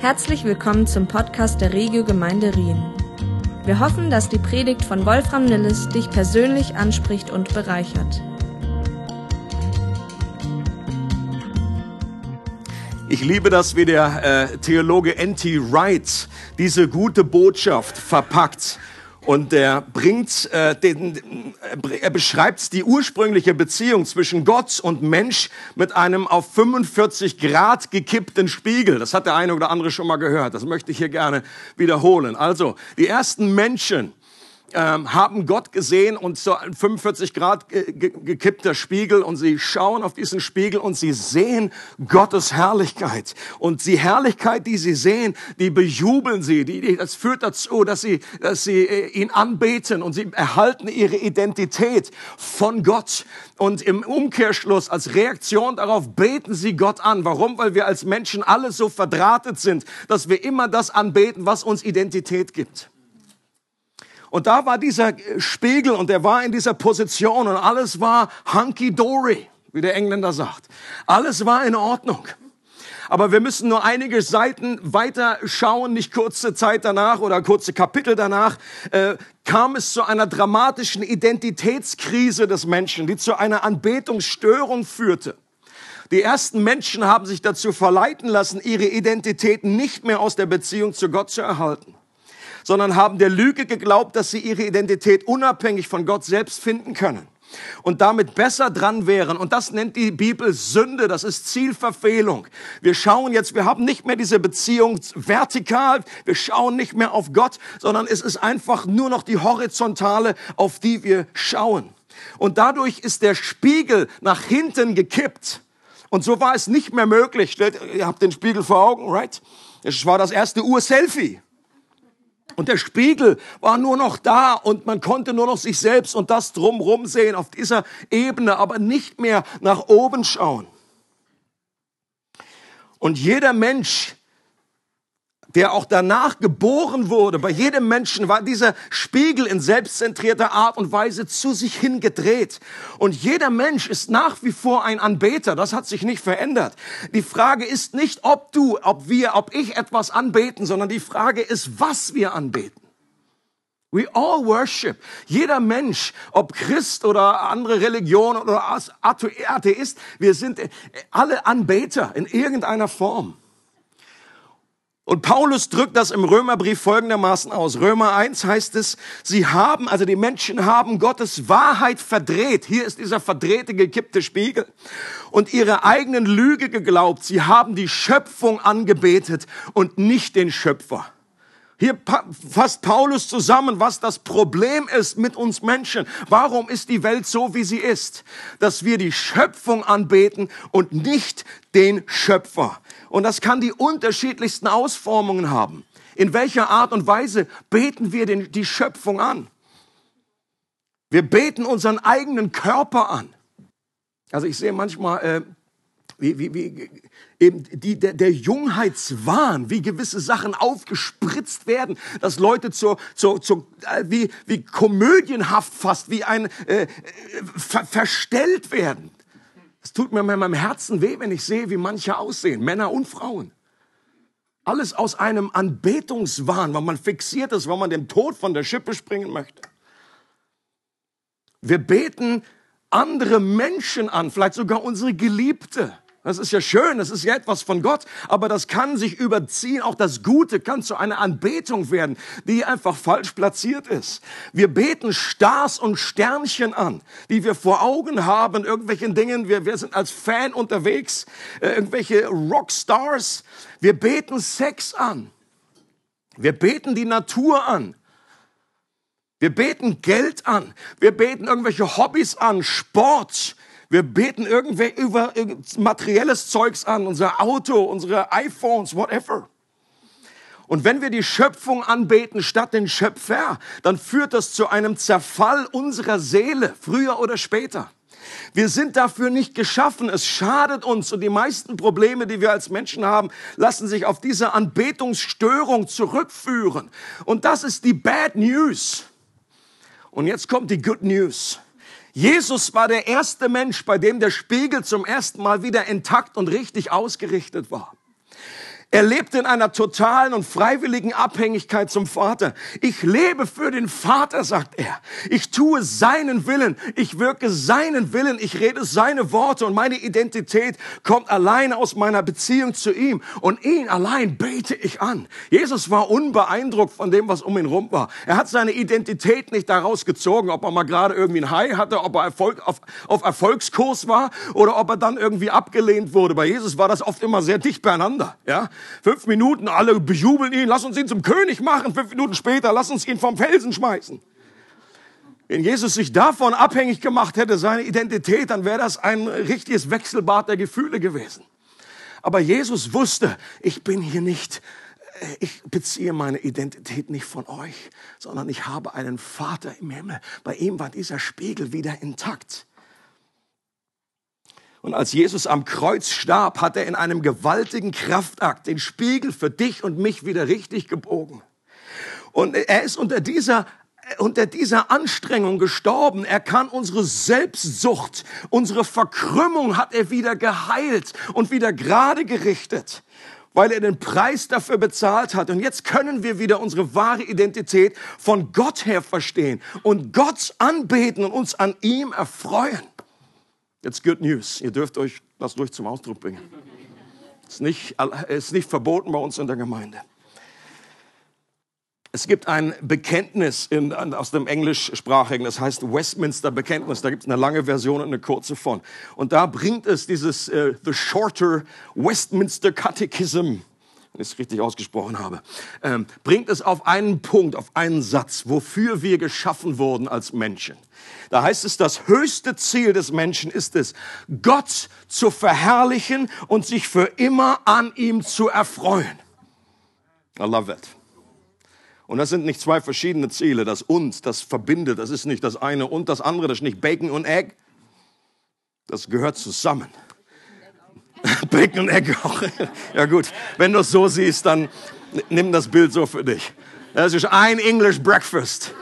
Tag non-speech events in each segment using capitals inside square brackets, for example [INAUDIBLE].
Herzlich willkommen zum Podcast der Regio Gemeinde Rien. Wir hoffen, dass die Predigt von Wolfram Nilles dich persönlich anspricht und bereichert. Ich liebe das, wie der äh, Theologe N.T. Wright diese gute Botschaft verpackt. Und er bringt, äh, den, er beschreibt die ursprüngliche Beziehung zwischen Gott und Mensch mit einem auf 45 Grad gekippten Spiegel. Das hat der eine oder andere schon mal gehört. Das möchte ich hier gerne wiederholen. Also, die ersten Menschen, ähm, haben Gott gesehen und so ein 45 Grad ge gekippter Spiegel und sie schauen auf diesen Spiegel und sie sehen Gottes Herrlichkeit. Und die Herrlichkeit, die sie sehen, die bejubeln sie. Die, die, das führt dazu, dass sie, dass sie äh, ihn anbeten und sie erhalten ihre Identität von Gott. Und im Umkehrschluss, als Reaktion darauf, beten sie Gott an. Warum? Weil wir als Menschen alle so verdrahtet sind, dass wir immer das anbeten, was uns Identität gibt. Und da war dieser Spiegel und er war in dieser Position und alles war hunky-dory, wie der Engländer sagt. Alles war in Ordnung. Aber wir müssen nur einige Seiten weiter schauen, nicht kurze Zeit danach oder kurze Kapitel danach, äh, kam es zu einer dramatischen Identitätskrise des Menschen, die zu einer Anbetungsstörung führte. Die ersten Menschen haben sich dazu verleiten lassen, ihre Identität nicht mehr aus der Beziehung zu Gott zu erhalten sondern haben der Lüge geglaubt, dass sie ihre Identität unabhängig von Gott selbst finden können und damit besser dran wären. Und das nennt die Bibel Sünde, das ist Zielverfehlung. Wir schauen jetzt, wir haben nicht mehr diese Beziehung vertikal, wir schauen nicht mehr auf Gott, sondern es ist einfach nur noch die horizontale, auf die wir schauen. Und dadurch ist der Spiegel nach hinten gekippt. Und so war es nicht mehr möglich. Ihr habt den Spiegel vor Augen, right? Es war das erste Ur-Selfie. Und der Spiegel war nur noch da und man konnte nur noch sich selbst und das drumrum sehen auf dieser Ebene, aber nicht mehr nach oben schauen. Und jeder Mensch der auch danach geboren wurde. Bei jedem Menschen war dieser Spiegel in selbstzentrierter Art und Weise zu sich hingedreht. Und jeder Mensch ist nach wie vor ein Anbeter. Das hat sich nicht verändert. Die Frage ist nicht, ob du, ob wir, ob ich etwas anbeten, sondern die Frage ist, was wir anbeten. We all worship. Jeder Mensch, ob Christ oder andere Religion oder Atheist, wir sind alle Anbeter in irgendeiner Form. Und Paulus drückt das im Römerbrief folgendermaßen aus. Römer 1 heißt es, sie haben, also die Menschen haben Gottes Wahrheit verdreht. Hier ist dieser verdrehte, gekippte Spiegel. Und ihre eigenen Lüge geglaubt. Sie haben die Schöpfung angebetet und nicht den Schöpfer. Hier fasst Paulus zusammen, was das Problem ist mit uns Menschen. Warum ist die Welt so, wie sie ist? Dass wir die Schöpfung anbeten und nicht den Schöpfer. Und das kann die unterschiedlichsten Ausformungen haben. In welcher Art und Weise beten wir den, die Schöpfung an? Wir beten unseren eigenen Körper an. Also ich sehe manchmal äh, wie, wie, wie, eben die, der, der Jungheitswahn, wie gewisse Sachen aufgespritzt werden, dass Leute zur, zur, zur, äh, wie, wie komödienhaft fast, wie ein äh, äh, ver, verstellt werden. Es tut mir in meinem Herzen weh, wenn ich sehe, wie manche aussehen, Männer und Frauen. Alles aus einem Anbetungswahn, weil man fixiert ist, weil man dem Tod von der Schippe springen möchte. Wir beten andere Menschen an, vielleicht sogar unsere Geliebte. Das ist ja schön, das ist ja etwas von Gott, aber das kann sich überziehen. Auch das Gute kann zu einer Anbetung werden, die einfach falsch platziert ist. Wir beten Stars und Sternchen an, die wir vor Augen haben, irgendwelchen Dingen. Wir, wir sind als Fan unterwegs, äh, irgendwelche Rockstars. Wir beten Sex an. Wir beten die Natur an. Wir beten Geld an. Wir beten irgendwelche Hobbys an, Sport. Wir beten irgendwer über materielles Zeugs an, unser Auto, unsere iPhones, whatever. Und wenn wir die Schöpfung anbeten statt den Schöpfer, dann führt das zu einem Zerfall unserer Seele, früher oder später. Wir sind dafür nicht geschaffen. Es schadet uns. Und die meisten Probleme, die wir als Menschen haben, lassen sich auf diese Anbetungsstörung zurückführen. Und das ist die Bad News. Und jetzt kommt die Good News. Jesus war der erste Mensch, bei dem der Spiegel zum ersten Mal wieder intakt und richtig ausgerichtet war. Er lebte in einer totalen und freiwilligen Abhängigkeit zum Vater. Ich lebe für den Vater, sagt er. Ich tue seinen Willen. Ich wirke seinen Willen. Ich rede seine Worte und meine Identität kommt allein aus meiner Beziehung zu ihm. Und ihn allein bete ich an. Jesus war unbeeindruckt von dem, was um ihn rum war. Er hat seine Identität nicht daraus gezogen, ob er mal gerade irgendwie ein High hatte, ob er Erfolg, auf, auf Erfolgskurs war oder ob er dann irgendwie abgelehnt wurde. Bei Jesus war das oft immer sehr dicht beieinander. Ja? Fünf Minuten, alle bejubeln ihn, lass uns ihn zum König machen. Fünf Minuten später, lass uns ihn vom Felsen schmeißen. Wenn Jesus sich davon abhängig gemacht hätte, seine Identität, dann wäre das ein richtiges Wechselbad der Gefühle gewesen. Aber Jesus wusste, ich bin hier nicht, äh, ich beziehe meine Identität nicht von euch, sondern ich habe einen Vater im Himmel. Bei ihm war dieser Spiegel wieder intakt. Und als Jesus am Kreuz starb, hat er in einem gewaltigen Kraftakt den Spiegel für dich und mich wieder richtig gebogen. Und er ist unter dieser unter dieser Anstrengung gestorben. Er kann unsere Selbstsucht, unsere Verkrümmung hat er wieder geheilt und wieder gerade gerichtet, weil er den Preis dafür bezahlt hat. Und jetzt können wir wieder unsere wahre Identität von Gott her verstehen und Gott anbeten und uns an ihm erfreuen. Jetzt good news. Ihr dürft euch das durch zum Ausdruck bringen. Ist nicht, ist nicht verboten bei uns in der Gemeinde. Es gibt ein Bekenntnis in, aus dem Englischsprachigen, das heißt Westminster Bekenntnis. Da gibt es eine lange Version und eine kurze von. Und da bringt es dieses äh, The Shorter Westminster Catechism, wenn ich es richtig ausgesprochen habe, ähm, bringt es auf einen Punkt, auf einen Satz, wofür wir geschaffen wurden als Menschen. Da heißt es, das höchste Ziel des Menschen ist es, Gott zu verherrlichen und sich für immer an ihm zu erfreuen. I love it. Und das sind nicht zwei verschiedene Ziele. Das und, das verbindet, das ist nicht das eine und das andere, das ist nicht Bacon und Egg. Das gehört zusammen. Bacon und Egg auch. Ja gut, wenn du es so siehst, dann nimm das Bild so für dich. Das ist ein English Breakfast.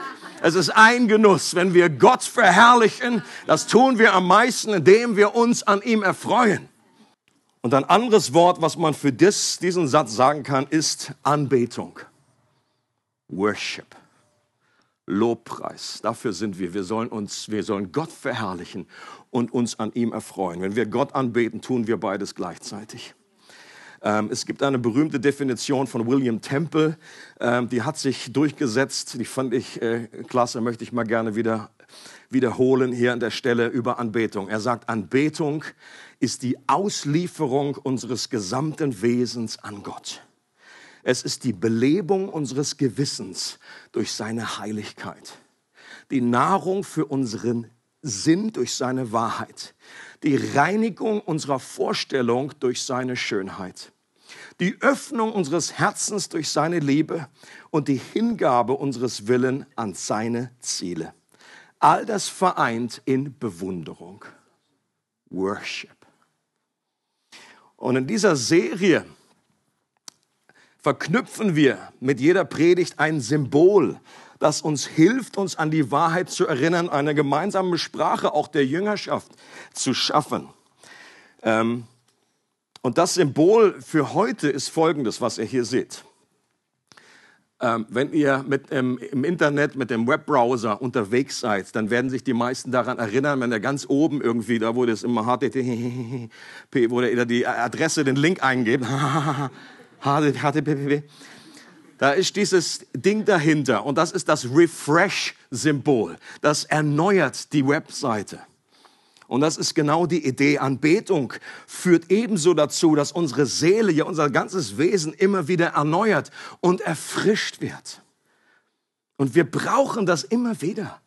Es ist ein Genuss, wenn wir Gott verherrlichen. Das tun wir am meisten, indem wir uns an ihm erfreuen. Und ein anderes Wort, was man für das, diesen Satz sagen kann, ist Anbetung. Worship. Lobpreis. Dafür sind wir. Wir sollen uns, wir sollen Gott verherrlichen und uns an ihm erfreuen. Wenn wir Gott anbeten, tun wir beides gleichzeitig. Ähm, es gibt eine berühmte Definition von William Temple, ähm, die hat sich durchgesetzt. Die fand ich äh, klasse, möchte ich mal gerne wieder wiederholen hier an der Stelle über Anbetung. Er sagt, Anbetung ist die Auslieferung unseres gesamten Wesens an Gott. Es ist die Belebung unseres Gewissens durch seine Heiligkeit. Die Nahrung für unseren Sinn durch seine Wahrheit. Die Reinigung unserer Vorstellung durch seine Schönheit. Die Öffnung unseres Herzens durch seine Liebe und die Hingabe unseres Willen an seine Ziele. All das vereint in Bewunderung. Worship. Und in dieser Serie verknüpfen wir mit jeder Predigt ein Symbol, das uns hilft, uns an die Wahrheit zu erinnern, eine gemeinsame Sprache auch der Jüngerschaft zu schaffen. Ähm, und das Symbol für heute ist folgendes, was ihr hier seht. Ähm, wenn ihr mit, ähm, im Internet mit dem Webbrowser unterwegs seid, dann werden sich die meisten daran erinnern, wenn er ganz oben irgendwie, da wo das immer HTTP, wo der die Adresse, den Link eingebt, HTTP. [LAUGHS] Da ist dieses Ding dahinter und das ist das Refresh-Symbol. Das erneuert die Webseite. Und das ist genau die Idee. Anbetung führt ebenso dazu, dass unsere Seele, ja unser ganzes Wesen immer wieder erneuert und erfrischt wird. Und wir brauchen das immer wieder.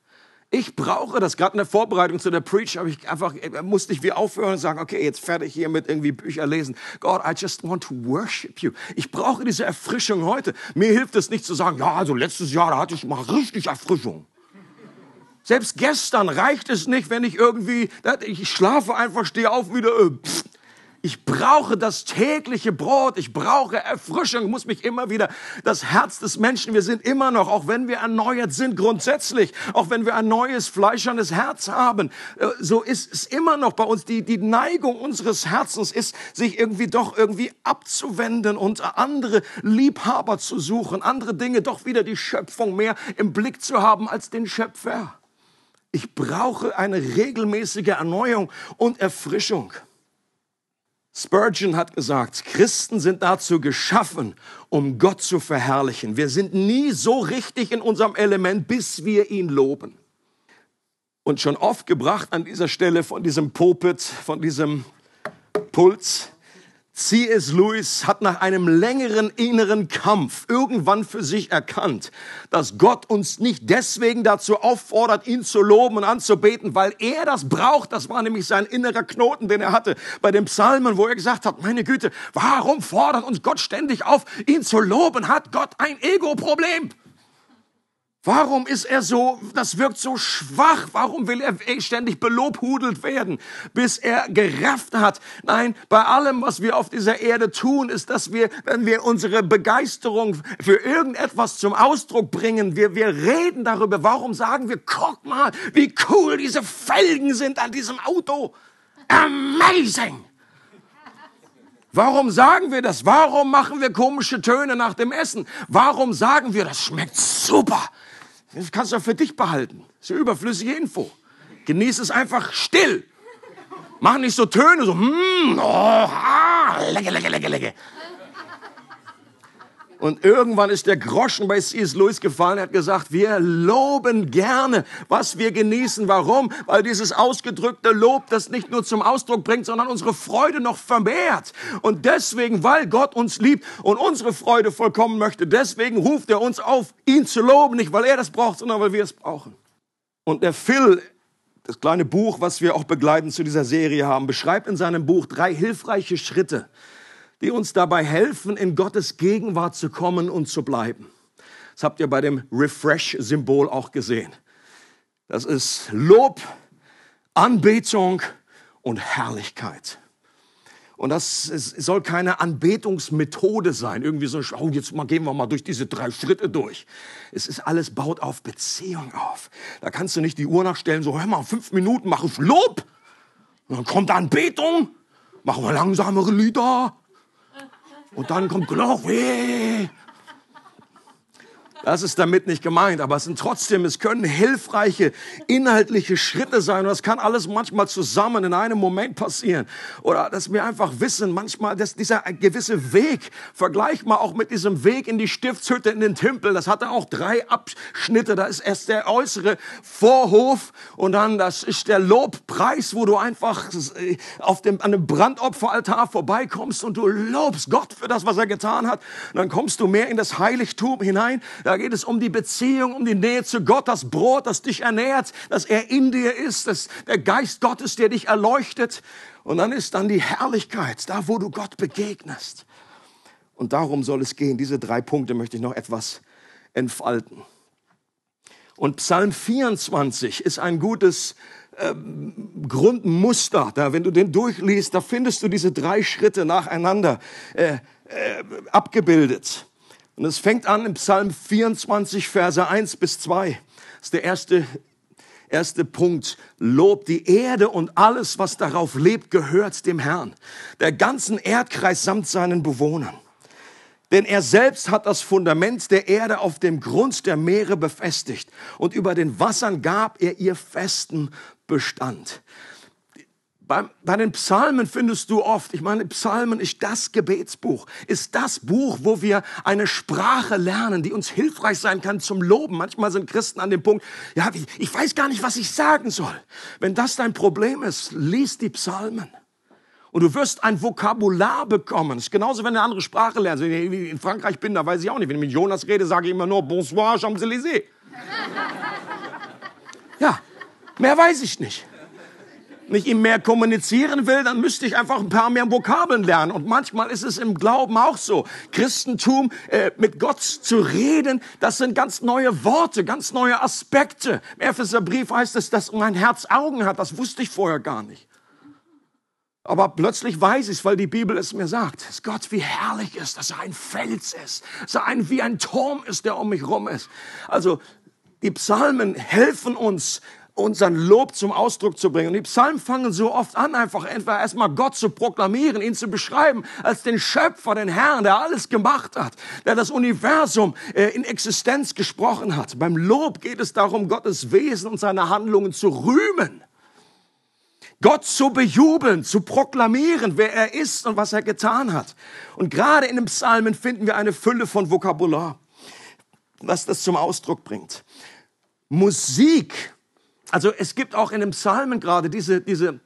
Ich brauche das. Gerade in der Vorbereitung zu der Preach habe ich einfach, äh, musste ich wie aufhören und sagen, okay, jetzt fertig hier mit irgendwie Bücher lesen. God, I just want to worship you. Ich brauche diese Erfrischung heute. Mir hilft es nicht zu sagen, ja, also letztes Jahr, da hatte ich mal richtig Erfrischung. Selbst gestern reicht es nicht, wenn ich irgendwie, ich schlafe einfach, stehe auf wieder, äh, pff, Ich brauche das tägliche Brot. Ich brauche Erfrischung. Ich muss mich immer wieder das Herz des Menschen. Wir sind immer noch, auch wenn wir erneuert sind, grundsätzlich, auch wenn wir ein neues fleischernes Herz haben, äh, so ist es immer noch bei uns. Die, die Neigung unseres Herzens ist, sich irgendwie doch irgendwie abzuwenden und andere Liebhaber zu suchen, andere Dinge, doch wieder die Schöpfung mehr im Blick zu haben als den Schöpfer. Ich brauche eine regelmäßige Erneuerung und Erfrischung. Spurgeon hat gesagt, Christen sind dazu geschaffen, um Gott zu verherrlichen. Wir sind nie so richtig in unserem Element, bis wir ihn loben. Und schon oft gebracht an dieser Stelle von diesem Pulpit, von diesem Puls, C.S. Lewis hat nach einem längeren inneren Kampf irgendwann für sich erkannt, dass Gott uns nicht deswegen dazu auffordert, ihn zu loben und anzubeten, weil er das braucht. Das war nämlich sein innerer Knoten, den er hatte bei den Psalmen, wo er gesagt hat, meine Güte, warum fordert uns Gott ständig auf, ihn zu loben? Hat Gott ein Ego-Problem? Warum ist er so, das wirkt so schwach? Warum will er ständig belobhudelt werden, bis er gerafft hat? Nein, bei allem, was wir auf dieser Erde tun, ist, dass wir, wenn wir unsere Begeisterung für irgendetwas zum Ausdruck bringen, wir, wir reden darüber. Warum sagen wir, guck mal, wie cool diese Felgen sind an diesem Auto? Amazing! Warum sagen wir das? Warum machen wir komische Töne nach dem Essen? Warum sagen wir, das schmeckt super? Das kannst du auch für dich behalten. Das ist ja überflüssige Info. Genieß es einfach still. Mach nicht so Töne, so, mm, oh, ah, lecke, lecke, lecke, lecke. Und irgendwann ist der Groschen bei C.S. Lewis gefallen. Er hat gesagt, wir loben gerne, was wir genießen. Warum? Weil dieses ausgedrückte Lob das nicht nur zum Ausdruck bringt, sondern unsere Freude noch vermehrt. Und deswegen, weil Gott uns liebt und unsere Freude vollkommen möchte, deswegen ruft er uns auf, ihn zu loben. Nicht, weil er das braucht, sondern weil wir es brauchen. Und der Phil, das kleine Buch, was wir auch begleitend zu dieser Serie haben, beschreibt in seinem Buch drei hilfreiche Schritte, die uns dabei helfen, in Gottes Gegenwart zu kommen und zu bleiben. Das habt ihr bei dem Refresh-Symbol auch gesehen. Das ist Lob, Anbetung und Herrlichkeit. Und das soll keine Anbetungsmethode sein. Irgendwie so, oh, jetzt mal gehen wir mal durch diese drei Schritte durch. Es ist alles baut auf Beziehung auf. Da kannst du nicht die Uhr nachstellen, so, hör mal, fünf Minuten mache ich Lob. Und dann kommt Anbetung. Machen wir langsamere Lieder. Und dann kommt Glory. Das ist damit nicht gemeint, aber es sind trotzdem, es können hilfreiche inhaltliche Schritte sein. Und das kann alles manchmal zusammen in einem Moment passieren. Oder dass wir einfach wissen, manchmal, dass dieser gewisse Weg, vergleich mal auch mit diesem Weg in die Stiftshütte in den Tempel, das hatte auch drei Abschnitte. Da ist erst der äußere Vorhof und dann das ist der Lobpreis, wo du einfach auf dem, an dem Brandopferaltar vorbeikommst und du lobst Gott für das, was er getan hat. Und dann kommst du mehr in das Heiligtum hinein. Da geht es um die Beziehung, um die Nähe zu Gott, das Brot, das dich ernährt, dass er in dir ist, dass der Geist Gottes, der dich erleuchtet. Und dann ist dann die Herrlichkeit, da wo du Gott begegnest. Und darum soll es gehen. Diese drei Punkte möchte ich noch etwas entfalten. Und Psalm 24 ist ein gutes äh, Grundmuster. Da, wenn du den durchliest, da findest du diese drei Schritte nacheinander äh, äh, abgebildet. Und es fängt an im Psalm 24, Verse 1 bis 2. Das ist der erste, erste Punkt. Lob die Erde und alles, was darauf lebt, gehört dem Herrn. Der ganzen Erdkreis samt seinen Bewohnern. Denn er selbst hat das Fundament der Erde auf dem Grund der Meere befestigt und über den Wassern gab er ihr festen Bestand. Bei, bei den Psalmen findest du oft, ich meine, Psalmen ist das Gebetsbuch, ist das Buch, wo wir eine Sprache lernen, die uns hilfreich sein kann zum Loben. Manchmal sind Christen an dem Punkt, ja, ich, ich weiß gar nicht, was ich sagen soll. Wenn das dein Problem ist, lies die Psalmen. Und du wirst ein Vokabular bekommen. Das ist genauso, wenn du eine andere Sprache lernst. Wenn ich in Frankreich bin, da weiß ich auch nicht. Wenn ich mit Jonas rede, sage ich immer nur Bonsoir, Champs-Élysées. Ja, mehr weiß ich nicht mit ihm mehr kommunizieren will, dann müsste ich einfach ein paar mehr Vokabeln lernen. Und manchmal ist es im Glauben auch so. Christentum, äh, mit Gott zu reden, das sind ganz neue Worte, ganz neue Aspekte. Im Epheserbrief heißt es, dass mein Herz Augen hat. Das wusste ich vorher gar nicht. Aber plötzlich weiß ich es, weil die Bibel es mir sagt, dass Gott wie herrlich ist, dass er ein Fels ist, dass er ein, wie ein Turm ist, der um mich rum ist. Also die Psalmen helfen uns, unseren Lob zum Ausdruck zu bringen. Und die Psalmen fangen so oft an, einfach etwa erstmal Gott zu proklamieren, ihn zu beschreiben als den Schöpfer, den Herrn, der alles gemacht hat, der das Universum äh, in Existenz gesprochen hat. Beim Lob geht es darum, Gottes Wesen und seine Handlungen zu rühmen. Gott zu bejubeln, zu proklamieren, wer er ist und was er getan hat. Und gerade in den Psalmen finden wir eine Fülle von Vokabular, was das zum Ausdruck bringt. Musik also es gibt auch in den Psalmen gerade diese, diese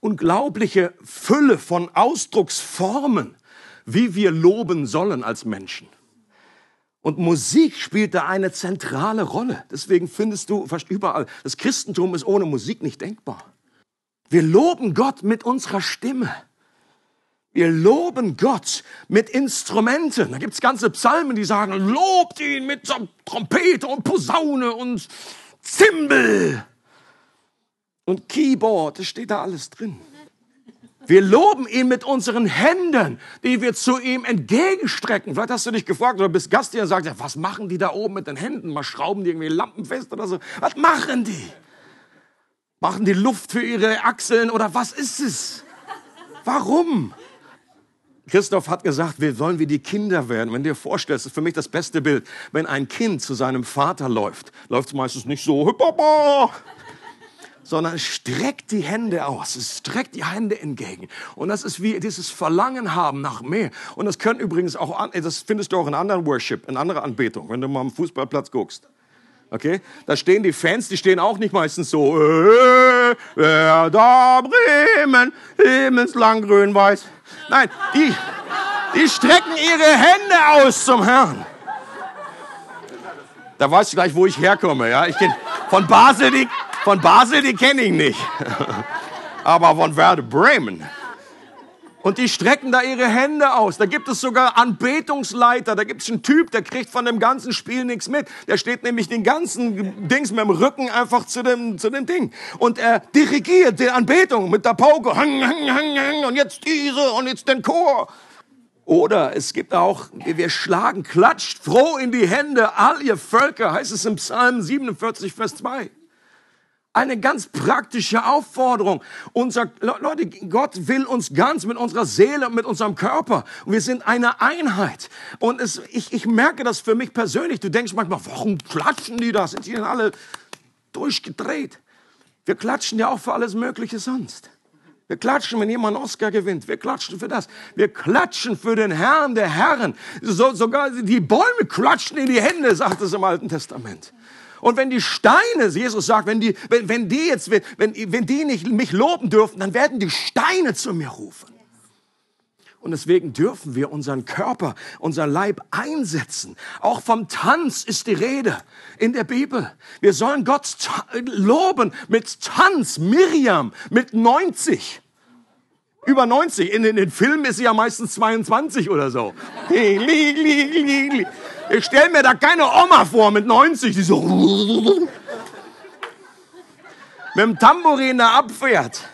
unglaubliche Fülle von Ausdrucksformen, wie wir loben sollen als Menschen. Und Musik spielt da eine zentrale Rolle. Deswegen findest du fast überall, das Christentum ist ohne Musik nicht denkbar. Wir loben Gott mit unserer Stimme. Wir loben Gott mit Instrumenten. Da gibt's ganze Psalmen, die sagen, lobt ihn mit Trompete und Posaune und Zimbel und Keyboard, das steht da alles drin. Wir loben ihn mit unseren Händen, die wir zu ihm entgegenstrecken. Vielleicht hast du dich gefragt oder bist Gast hier und sagst, was machen die da oben mit den Händen? Mal schrauben die irgendwie Lampen fest oder so. Was machen die? Machen die Luft für ihre Achseln oder was ist es? Warum? Christoph hat gesagt, wir sollen wie die Kinder werden. Wenn du dir vorstellst, das ist für mich das beste Bild. Wenn ein Kind zu seinem Vater läuft, läuft es meistens nicht so, sondern streckt die Hände aus, streckt die Hände entgegen. Und das ist wie dieses Verlangen haben nach mehr. Und das können übrigens auch, das findest du auch in anderen Worship, in anderer Anbetung, wenn du mal am Fußballplatz guckst. Okay? Da stehen die Fans, die stehen auch nicht meistens so, äh, da Bremen, himmelslang grün-weiß. Nein, die, die strecken ihre Hände aus zum Herrn. Da weißt du gleich, wo ich herkomme. Ja? Ich kenn, von Basel, die, von Basel, die kenne ich nicht. [LAUGHS] Aber von Werder Bremen. Und die strecken da ihre Hände aus. Da gibt es sogar Anbetungsleiter. Da gibt es einen Typ, der kriegt von dem ganzen Spiel nichts mit. Der steht nämlich den ganzen Dings mit dem Rücken einfach zu dem, zu dem Ding. Und er dirigiert die Anbetung mit der Pauke. Und jetzt diese und jetzt den Chor. Oder es gibt auch, wir schlagen, klatscht froh in die Hände, all ihr Völker, heißt es im Psalm 47, Vers 2 eine ganz praktische Aufforderung. Unser, Leute, Gott will uns ganz mit unserer Seele und mit unserem Körper. Und wir sind eine Einheit. Und es, ich, ich merke das für mich persönlich. Du denkst manchmal, warum klatschen die da? Sind die denn alle durchgedreht? Wir klatschen ja auch für alles Mögliche sonst. Wir klatschen, wenn jemand einen Oscar gewinnt. Wir klatschen für das. Wir klatschen für den Herrn der Herren. So, sogar die Bäume klatschen in die Hände, sagt es im Alten Testament. Und wenn die Steine, Jesus sagt, wenn die, wenn, wenn die jetzt, wenn, wenn die nicht mich loben dürfen, dann werden die Steine zu mir rufen. Und deswegen dürfen wir unseren Körper, unser Leib einsetzen. Auch vom Tanz ist die Rede in der Bibel. Wir sollen Gott loben mit Tanz. Miriam mit 90. Über 90. In, in den Filmen ist sie ja meistens 22 oder so. Ich stelle mir da keine Oma vor mit 90, die so mit dem Tambourin da abfährt.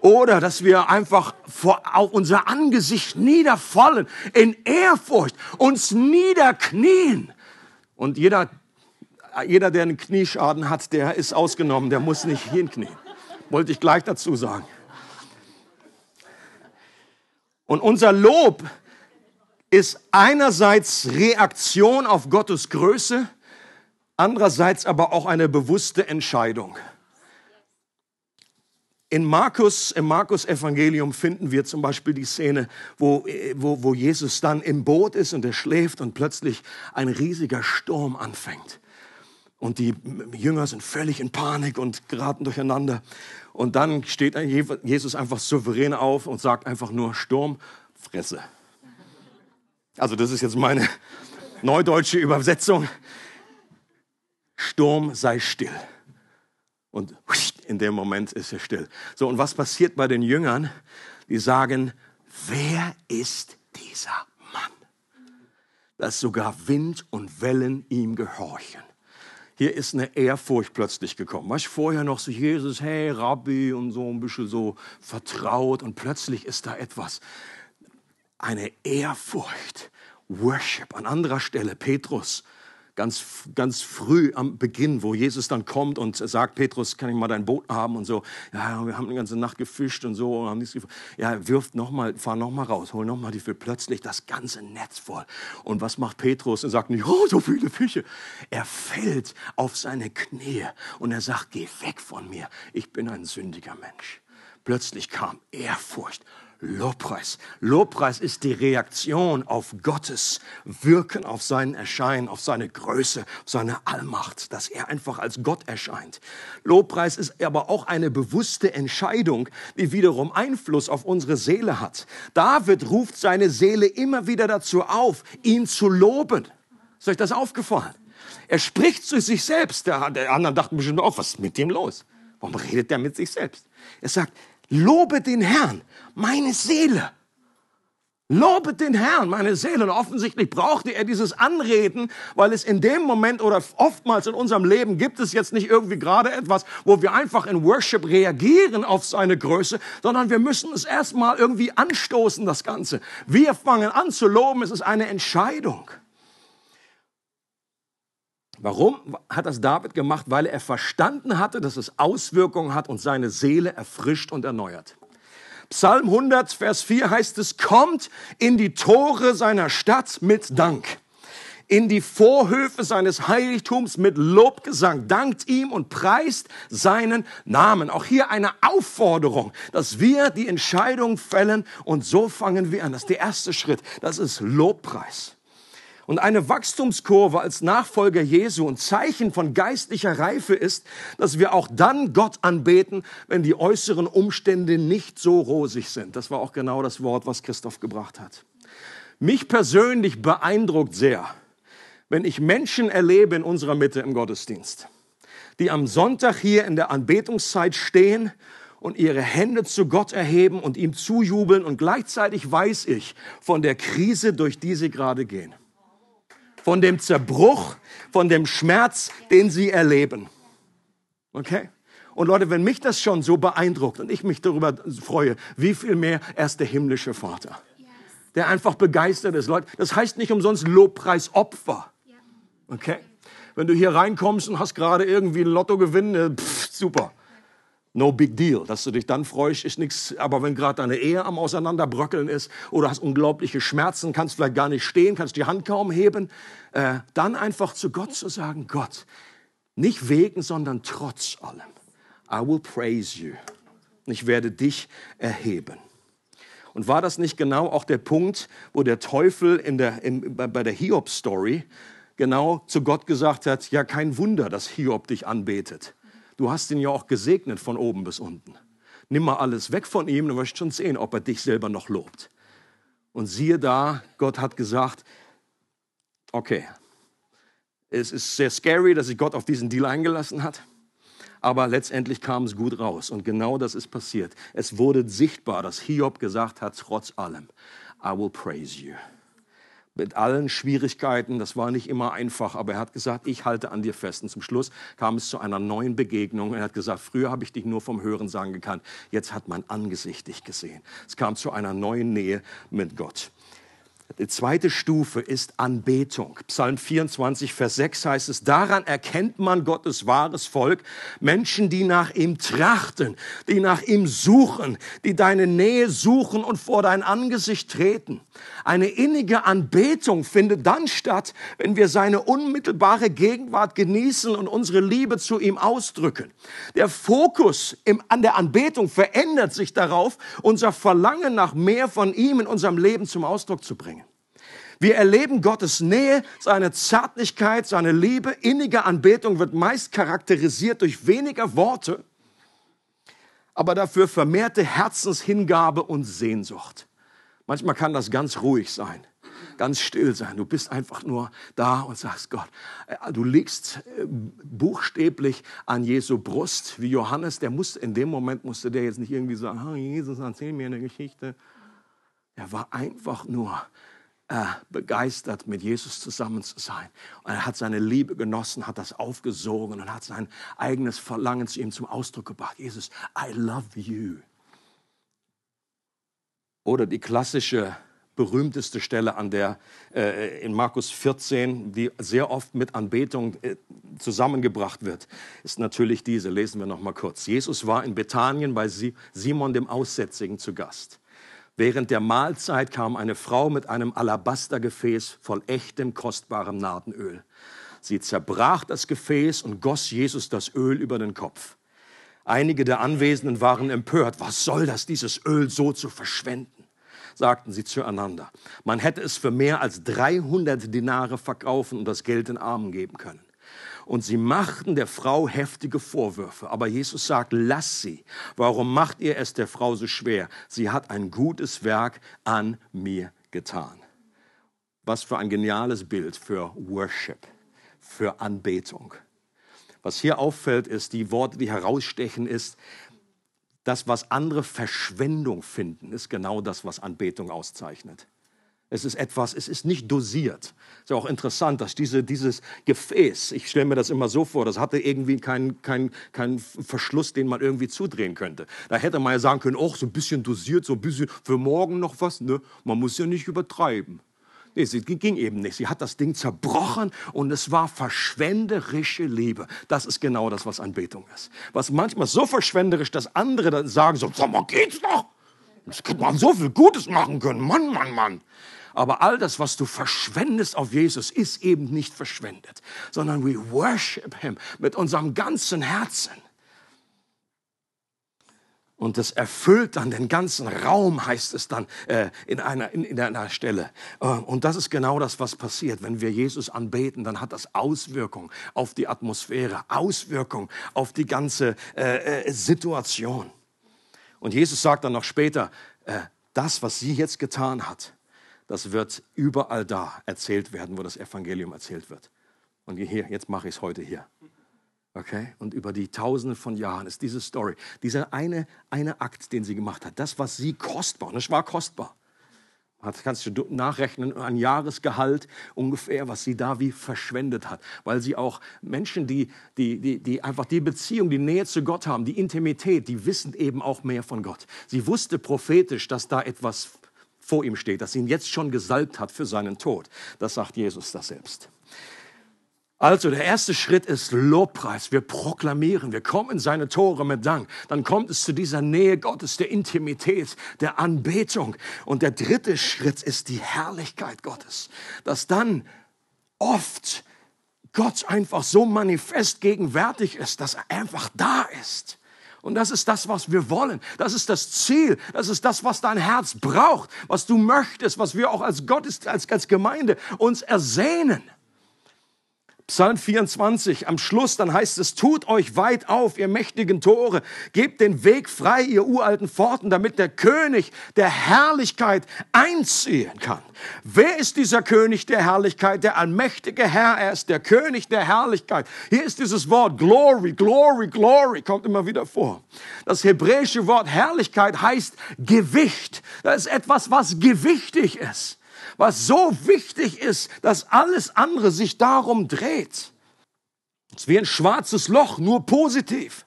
Oder dass wir einfach vor, auf unser Angesicht niederfallen, in Ehrfurcht, uns niederknien. Und jeder, jeder, der einen Knieschaden hat, der ist ausgenommen, der muss nicht hinknien. Wollte ich gleich dazu sagen. Und unser Lob ist einerseits Reaktion auf Gottes Größe, andererseits aber auch eine bewusste Entscheidung. In Markus, im Markus Evangelium finden wir zum Beispiel die Szene, wo, wo, wo Jesus dann im Boot ist und er schläft und plötzlich ein riesiger Sturm anfängt. Und die Jünger sind völlig in Panik und geraten durcheinander. Und dann steht Jesus einfach souverän auf und sagt einfach nur Sturm, Fresse. Also das ist jetzt meine neudeutsche Übersetzung. Sturm sei still. Und in dem Moment ist er still. So, und was passiert bei den Jüngern? Die sagen, wer ist dieser Mann? Dass sogar Wind und Wellen ihm gehorchen. Hier ist eine Ehrfurcht plötzlich gekommen. Weißt vorher noch so Jesus, hey Rabbi und so ein bisschen so vertraut und plötzlich ist da etwas, eine Ehrfurcht, Worship. An anderer Stelle, Petrus, ganz, ganz früh am Beginn, wo Jesus dann kommt und sagt, Petrus, kann ich mal dein Boot haben und so. Ja, wir haben die ganze Nacht gefischt und so. Und haben nichts ja, wirft noch mal, fahr noch mal raus, hol noch mal die Fische. Plötzlich das ganze Netz voll. Und was macht Petrus? Er sagt nicht, oh, so viele Fische. Er fällt auf seine Knie und er sagt, geh weg von mir. Ich bin ein sündiger Mensch. Plötzlich kam Ehrfurcht, Lobpreis. Lobpreis ist die Reaktion auf Gottes Wirken, auf sein Erscheinen, auf seine Größe, auf seine Allmacht, dass er einfach als Gott erscheint. Lobpreis ist aber auch eine bewusste Entscheidung, die wiederum Einfluss auf unsere Seele hat. David ruft seine Seele immer wieder dazu auf, ihn zu loben. Ist euch das aufgefallen? Er spricht zu sich selbst. Der, der anderen dachten bestimmt auch, was ist mit dem los? Warum redet der mit sich selbst? Er sagt, Lobe den Herrn, meine Seele. Lobe den Herrn, meine Seele. Und offensichtlich brauchte er dieses Anreden, weil es in dem Moment oder oftmals in unserem Leben gibt es jetzt nicht irgendwie gerade etwas, wo wir einfach in Worship reagieren auf seine Größe, sondern wir müssen es erstmal irgendwie anstoßen, das Ganze. Wir fangen an zu loben, es ist eine Entscheidung. Warum hat das David gemacht? Weil er verstanden hatte, dass es Auswirkungen hat und seine Seele erfrischt und erneuert. Psalm 100, Vers 4 heißt es, kommt in die Tore seiner Stadt mit Dank, in die Vorhöfe seines Heiligtums mit Lobgesang, dankt ihm und preist seinen Namen. Auch hier eine Aufforderung, dass wir die Entscheidung fällen und so fangen wir an. Das ist der erste Schritt. Das ist Lobpreis. Und eine Wachstumskurve als Nachfolger Jesu und Zeichen von geistlicher Reife ist, dass wir auch dann Gott anbeten, wenn die äußeren Umstände nicht so rosig sind. Das war auch genau das Wort, was Christoph gebracht hat. Mich persönlich beeindruckt sehr, wenn ich Menschen erlebe in unserer Mitte im Gottesdienst, die am Sonntag hier in der Anbetungszeit stehen und ihre Hände zu Gott erheben und ihm zujubeln und gleichzeitig weiß ich von der Krise, durch die sie gerade gehen von dem Zerbruch, von dem Schmerz, den sie erleben. Okay? Und Leute, wenn mich das schon so beeindruckt und ich mich darüber freue, wie viel mehr erst der himmlische Vater, der einfach begeistert ist. Leute, das heißt nicht umsonst Lobpreisopfer. Okay? Wenn du hier reinkommst und hast gerade irgendwie ein Lottogewinn, äh, pff, super no big deal. Dass du dich dann freust, ist nichts. Aber wenn gerade deine Ehe am Auseinanderbröckeln ist oder hast unglaubliche Schmerzen, kannst vielleicht gar nicht stehen, kannst die Hand kaum heben, äh, dann einfach zu Gott zu sagen, Gott, nicht wegen, sondern trotz allem. I will praise you. Ich werde dich erheben. Und war das nicht genau auch der Punkt, wo der Teufel in der, in, bei der Hiob-Story genau zu Gott gesagt hat, ja kein Wunder, dass Hiob dich anbetet. Du hast ihn ja auch gesegnet von oben bis unten. Nimm mal alles weg von ihm, du wirst schon sehen, ob er dich selber noch lobt. Und siehe da, Gott hat gesagt, okay, es ist sehr scary, dass sich Gott auf diesen Deal eingelassen hat. Aber letztendlich kam es gut raus. Und genau das ist passiert. Es wurde sichtbar, dass Hiob gesagt hat, trotz allem, I will praise you mit allen Schwierigkeiten. Das war nicht immer einfach, aber er hat gesagt, ich halte an dir fest. Und zum Schluss kam es zu einer neuen Begegnung. Er hat gesagt, früher habe ich dich nur vom Hören sagen gekannt. Jetzt hat mein Angesicht dich gesehen. Es kam zu einer neuen Nähe mit Gott. Die zweite Stufe ist Anbetung. Psalm 24, Vers 6 heißt es, daran erkennt man Gottes wahres Volk, Menschen, die nach ihm trachten, die nach ihm suchen, die deine Nähe suchen und vor dein Angesicht treten. Eine innige Anbetung findet dann statt, wenn wir seine unmittelbare Gegenwart genießen und unsere Liebe zu ihm ausdrücken. Der Fokus im, an der Anbetung verändert sich darauf, unser Verlangen nach mehr von ihm in unserem Leben zum Ausdruck zu bringen. Wir erleben Gottes Nähe, seine Zärtlichkeit, seine Liebe. Innige Anbetung wird meist charakterisiert durch weniger Worte, aber dafür vermehrte Herzenshingabe und Sehnsucht. Manchmal kann das ganz ruhig sein, ganz still sein. Du bist einfach nur da und sagst Gott, äh, du liegst äh, buchstäblich an Jesu Brust, wie Johannes, der musste, in dem Moment musste der jetzt nicht irgendwie sagen, oh, Jesus, erzähl mir eine Geschichte. Er war einfach nur äh, begeistert, mit Jesus zusammen zu sein. Und er hat seine Liebe genossen, hat das aufgesogen und hat sein eigenes Verlangen zu ihm zum Ausdruck gebracht. Jesus, I love you. Oder die klassische berühmteste Stelle, an der äh, in Markus 14, die sehr oft mit Anbetung äh, zusammengebracht wird, ist natürlich diese. Lesen wir noch mal kurz. Jesus war in Bethanien bei Simon dem Aussätzigen zu Gast. Während der Mahlzeit kam eine Frau mit einem Alabastergefäß voll echtem, kostbarem Nardenöl. Sie zerbrach das Gefäß und goss Jesus das Öl über den Kopf. Einige der Anwesenden waren empört. Was soll das, dieses Öl so zu verschwenden? sagten sie zueinander. Man hätte es für mehr als 300 Dinare verkaufen und das Geld den Armen geben können. Und sie machten der Frau heftige Vorwürfe. Aber Jesus sagt, lass sie. Warum macht ihr es der Frau so schwer? Sie hat ein gutes Werk an mir getan. Was für ein geniales Bild für Worship, für Anbetung. Was hier auffällt, ist, die Worte, die herausstechen, ist, das, was andere Verschwendung finden, ist genau das, was Anbetung auszeichnet. Es ist etwas, es ist nicht dosiert. Es ist auch interessant, dass diese, dieses Gefäß, ich stelle mir das immer so vor, das hatte irgendwie keinen kein, kein Verschluss, den man irgendwie zudrehen könnte. Da hätte man ja sagen können, auch so ein bisschen dosiert, so ein bisschen für morgen noch was. Ne? Man muss ja nicht übertreiben. Nee, sie ging eben nicht. Sie hat das Ding zerbrochen und es war verschwenderische Liebe. Das ist genau das, was Anbetung ist. Was manchmal so verschwenderisch, dass andere dann sagen so, sag mal, geht's doch? Das könnte man so viel Gutes machen können. Mann, Mann, Mann. Aber all das, was du verschwendest auf Jesus, ist eben nicht verschwendet, sondern we worship him mit unserem ganzen Herzen. Und das erfüllt dann den ganzen Raum, heißt es dann äh, in, einer, in, in einer Stelle. Äh, und das ist genau das, was passiert. Wenn wir Jesus anbeten, dann hat das Auswirkungen auf die Atmosphäre, Auswirkungen auf die ganze äh, äh, Situation. Und Jesus sagt dann noch später, äh, das, was sie jetzt getan hat, das wird überall da erzählt werden, wo das Evangelium erzählt wird. Und hier, jetzt mache ich es heute hier. Okay? Und über die Tausende von Jahren ist diese Story, dieser eine, eine Akt, den sie gemacht hat, das, was sie kostbar, und es war kostbar, das kannst du nachrechnen, ein Jahresgehalt ungefähr, was sie da wie verschwendet hat. Weil sie auch Menschen, die, die, die, die einfach die Beziehung, die Nähe zu Gott haben, die Intimität, die wissen eben auch mehr von Gott. Sie wusste prophetisch, dass da etwas vor ihm steht, das ihn jetzt schon gesalbt hat für seinen Tod. Das sagt Jesus das selbst. Also der erste Schritt ist Lobpreis. Wir proklamieren, wir kommen in seine Tore mit Dank. Dann kommt es zu dieser Nähe Gottes, der Intimität, der Anbetung. Und der dritte Schritt ist die Herrlichkeit Gottes. Dass dann oft Gott einfach so manifest gegenwärtig ist, dass er einfach da ist. Und das ist das, was wir wollen. Das ist das Ziel. Das ist das, was dein Herz braucht, was du möchtest, was wir auch als Gottes, als, als Gemeinde uns ersehnen. Psalm 24 am Schluss, dann heißt es, tut euch weit auf, ihr mächtigen Tore, gebt den Weg frei, ihr uralten Pforten, damit der König der Herrlichkeit einziehen kann. Wer ist dieser König der Herrlichkeit? Der allmächtige Herr, er ist der König der Herrlichkeit. Hier ist dieses Wort Glory, Glory, Glory, kommt immer wieder vor. Das hebräische Wort Herrlichkeit heißt Gewicht. Das ist etwas, was gewichtig ist was so wichtig ist, dass alles andere sich darum dreht. Es ist wie ein schwarzes Loch, nur positiv.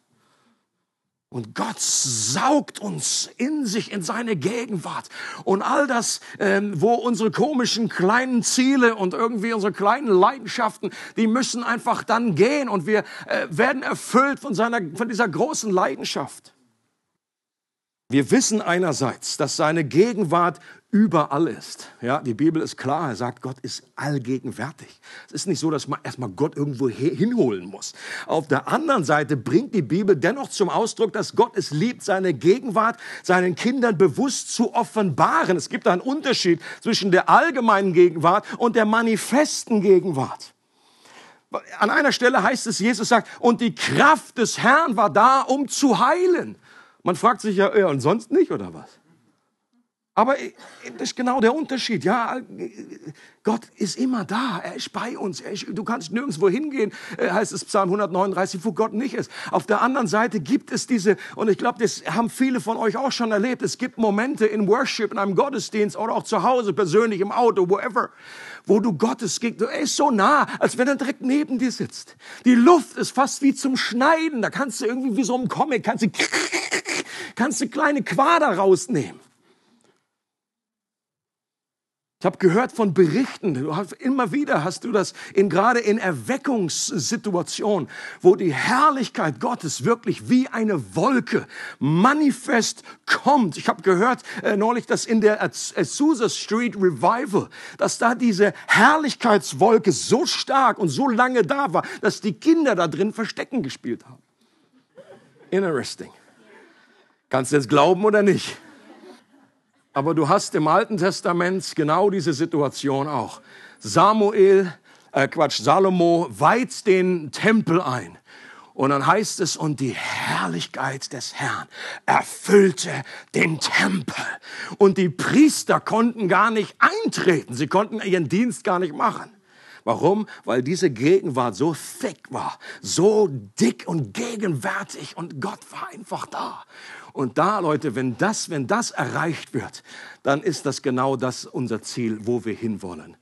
Und Gott saugt uns in sich, in seine Gegenwart. Und all das, ähm, wo unsere komischen kleinen Ziele und irgendwie unsere kleinen Leidenschaften, die müssen einfach dann gehen und wir äh, werden erfüllt von, seiner, von dieser großen Leidenschaft. Wir wissen einerseits, dass seine Gegenwart überall ist. Ja, die Bibel ist klar, er sagt, Gott ist allgegenwärtig. Es ist nicht so, dass man erstmal Gott irgendwo hinholen muss. Auf der anderen Seite bringt die Bibel dennoch zum Ausdruck, dass Gott es liebt, seine Gegenwart seinen Kindern bewusst zu offenbaren. Es gibt einen Unterschied zwischen der allgemeinen Gegenwart und der manifesten Gegenwart. An einer Stelle heißt es, Jesus sagt, und die Kraft des Herrn war da, um zu heilen. Man fragt sich ja, ja und sonst nicht oder was? Aber das ist genau der Unterschied. Ja, Gott ist immer da. Er ist bei uns. Ist, du kannst nirgendwo hingehen, äh, heißt es Psalm 139, wo Gott nicht ist. Auf der anderen Seite gibt es diese, und ich glaube, das haben viele von euch auch schon erlebt. Es gibt Momente in Worship, in einem Gottesdienst oder auch zu Hause, persönlich im Auto, wherever, wo du Gottes Gegner, er ist so nah, als wenn er direkt neben dir sitzt. Die Luft ist fast wie zum Schneiden. Da kannst du irgendwie wie so ein Comic, kannst du, kannst du kleine Quader rausnehmen. Ich habe gehört von Berichten, immer wieder hast du das, in, gerade in Erweckungssituationen, wo die Herrlichkeit Gottes wirklich wie eine Wolke manifest kommt. Ich habe gehört äh, neulich, dass in der Azusa Street Revival, dass da diese Herrlichkeitswolke so stark und so lange da war, dass die Kinder da drin Verstecken gespielt haben. Interesting. Kannst du jetzt glauben oder nicht? Aber du hast im Alten Testament genau diese Situation auch. Samuel, äh Quatsch, Salomo weiht den Tempel ein. Und dann heißt es, und die Herrlichkeit des Herrn erfüllte den Tempel. Und die Priester konnten gar nicht eintreten. Sie konnten ihren Dienst gar nicht machen. Warum? Weil diese Gegenwart so thick war, so dick und gegenwärtig und Gott war einfach da. Und da, Leute, wenn das, wenn das erreicht wird, dann ist das genau das unser Ziel, wo wir hinwollen.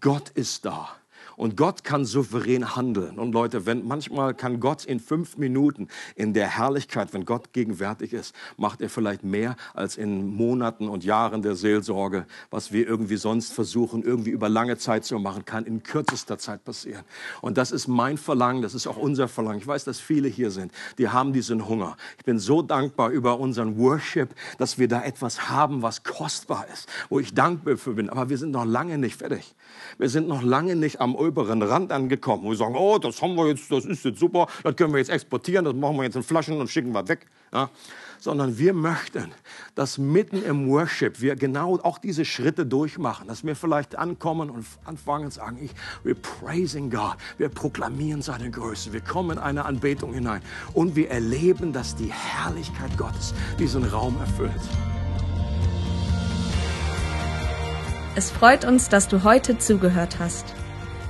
Gott ist da. Und Gott kann souverän handeln. Und Leute, wenn, manchmal kann Gott in fünf Minuten in der Herrlichkeit, wenn Gott gegenwärtig ist, macht er vielleicht mehr als in Monaten und Jahren der Seelsorge, was wir irgendwie sonst versuchen, irgendwie über lange Zeit zu machen, kann in kürzester Zeit passieren. Und das ist mein Verlangen, das ist auch unser Verlangen. Ich weiß, dass viele hier sind, die haben diesen Hunger. Ich bin so dankbar über unseren Worship, dass wir da etwas haben, was kostbar ist, wo ich dankbar für bin. Aber wir sind noch lange nicht fertig. Wir sind noch lange nicht am oberen Rand angekommen, wir sagen, oh, das haben wir jetzt, das ist jetzt super, das können wir jetzt exportieren, das machen wir jetzt in Flaschen und schicken wir weg. Ja? Sondern wir möchten, dass mitten im Worship wir genau auch diese Schritte durchmachen, dass wir vielleicht ankommen und anfangen und sagen, ich, wir praising God, wir proklamieren seine Größe, wir kommen in eine Anbetung hinein und wir erleben, dass die Herrlichkeit Gottes diesen Raum erfüllt. Es freut uns, dass du heute zugehört hast.